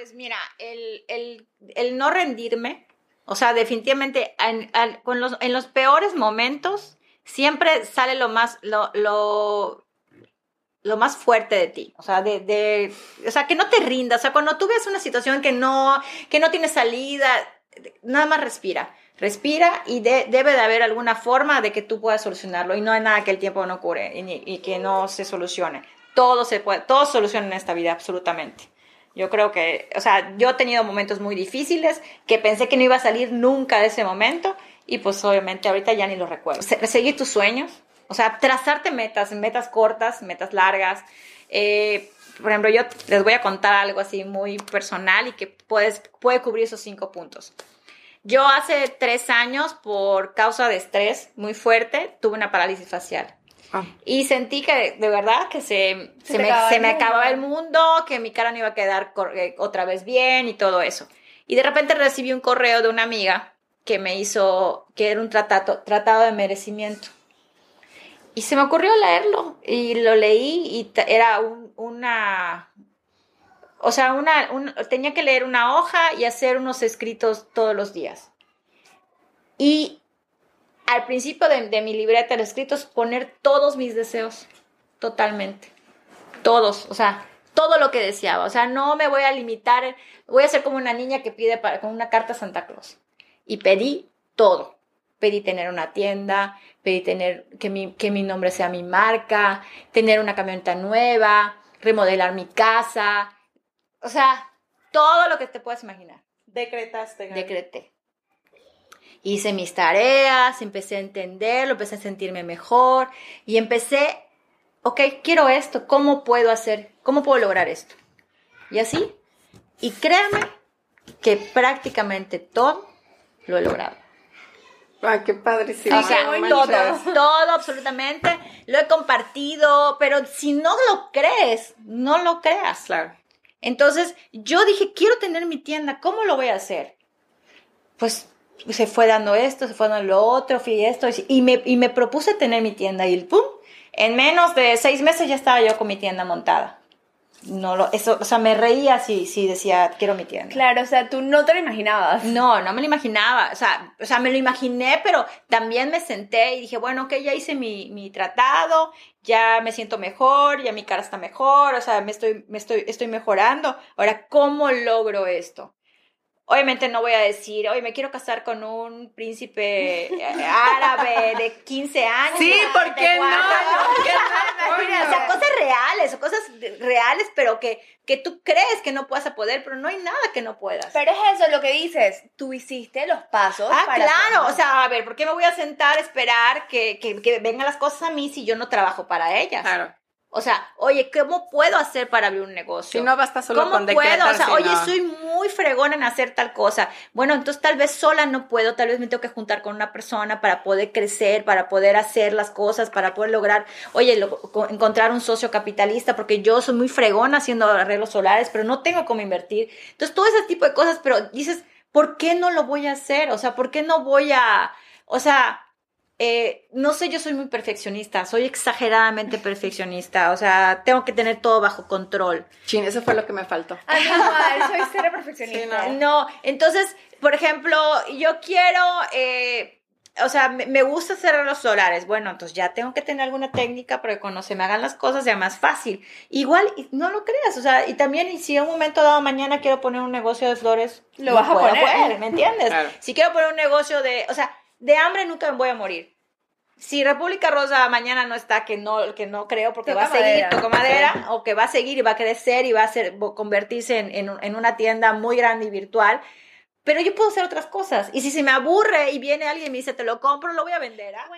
Pues mira, el, el, no rendirme, o sea, definitivamente en, los, en los peores momentos siempre sale lo más, lo, lo más fuerte de ti, o sea, de, de, o sea, que no te rindas, o sea, cuando tú ves una situación que no, que no tiene salida, nada más respira, respira y debe de haber alguna forma de que tú puedas solucionarlo y no hay nada que el tiempo no cure y, y que no se solucione. Todo se puede, todo soluciona en esta vida, absolutamente. Yo creo que, o sea, yo he tenido momentos muy difíciles que pensé que no iba a salir nunca de ese momento y pues obviamente ahorita ya ni lo recuerdo. Seguir tus sueños, o sea, trazarte metas, metas cortas, metas largas. Eh, por ejemplo, yo les voy a contar algo así muy personal y que puedes, puede cubrir esos cinco puntos. Yo hace tres años, por causa de estrés muy fuerte, tuve una parálisis facial. Ah. Y sentí que de verdad que se, se, me, se me acababa el mundo, que mi cara no iba a quedar eh, otra vez bien y todo eso. Y de repente recibí un correo de una amiga que me hizo, que era un tratado, tratado de merecimiento. Y se me ocurrió leerlo y lo leí y era una, o sea, una, tenía que leer una hoja y hacer unos escritos todos los días. Y al principio de, mi libreta de escritos poner todos mis deseos, totalmente, todos, o sea, todo lo que deseaba, o sea, no me voy a limitar, voy a ser como una niña que pide para, con una carta a Santa Claus. Y pedí todo, pedí tener una tienda, pedí tener que mi, que mi nombre sea mi marca, tener una camioneta nueva, remodelar mi casa, o sea, todo lo que te puedas imaginar. Decretaste. Decreté. Hice mis tareas, empecé a entenderlo, empecé a sentirme mejor y empecé, ok, quiero esto, ¿cómo puedo hacer? ¿Cómo puedo lograr esto? Y así, y créanme que prácticamente todo lo he logrado. Ay, qué padre, sí. O sea, todo, todo, absolutamente. Lo he compartido, pero si no lo crees, no lo creas. Claro. Entonces, yo dije, quiero tener mi tienda, ¿cómo lo voy a hacer? Pues se fue dando esto, se fue dando lo otro, fui esto, y me, y me propuse tener mi tienda y ¡pum! En menos de seis meses ya estaba yo con mi tienda montada no lo, eso, o sea, me reía si, si decía, quiero mi tienda. Claro, o sea, tú no te lo imaginabas. No, no me lo imaginaba, o sea, o sea, me lo imaginé, pero también me senté y dije, bueno, ok, ya hice mi, mi tratado, ya me siento mejor, ya mi cara está mejor, o sea, me estoy, me estoy, estoy mejorando. Ahora, ¿cómo logro esto? Obviamente no voy a decir, oye, me quiero casar con un príncipe eh, árabe de 15 años. Sí, ¿por qué no? O sea, cosas reales, o cosas reales, pero que, que tú crees que no puedas poder, pero no hay nada que no puedas. Pero es eso lo que dices, tú hiciste los pasos. Ah, claro, o sea, a ver, ¿por qué me voy a sentar a esperar que, que, que vengan las cosas a mí si yo no trabajo para ellas? Claro. O sea, oye, ¿cómo puedo hacer para abrir un negocio? Si no basta solo ¿Cómo con puedo? O sea, oye, soy muy fregona en hacer tal cosa. Bueno, entonces tal vez sola no puedo, tal vez me tengo que juntar con una persona para poder crecer, para poder hacer las cosas, para poder lograr, oye, encontrar un socio capitalista, porque yo soy muy fregona haciendo arreglos solares, pero no tengo cómo invertir. Entonces, todo ese tipo de cosas, pero dices, ¿por qué no lo voy a hacer? O sea, ¿por qué no voy a, o sea, eh, no sé, yo soy muy perfeccionista, soy exageradamente perfeccionista, o sea, tengo que tener todo bajo control. Sí, eso fue lo que me faltó. Ah, no, soy cero perfeccionista. no. entonces, por ejemplo, yo quiero, eh, o sea, me, gusta hacer los solares, bueno, entonces ya tengo que tener alguna técnica para que cuando se me hagan las cosas sea más fácil. Igual, no lo creas, o sea, y también si en un momento dado mañana quiero poner un negocio de flores, lo vas a poner, ¿me entiendes? Si quiero poner un negocio de, o sea, de hambre nunca me voy a morir. Si República Rosa mañana no está, que no, que no creo, porque va a seguir, toco madera, o que va a seguir y va a crecer y va a ser, convertirse en, en, una tienda muy grande y virtual, pero yo puedo hacer otras cosas. Y si se me aburre y viene alguien y me dice, te lo compro, lo voy a vender. ¿ah?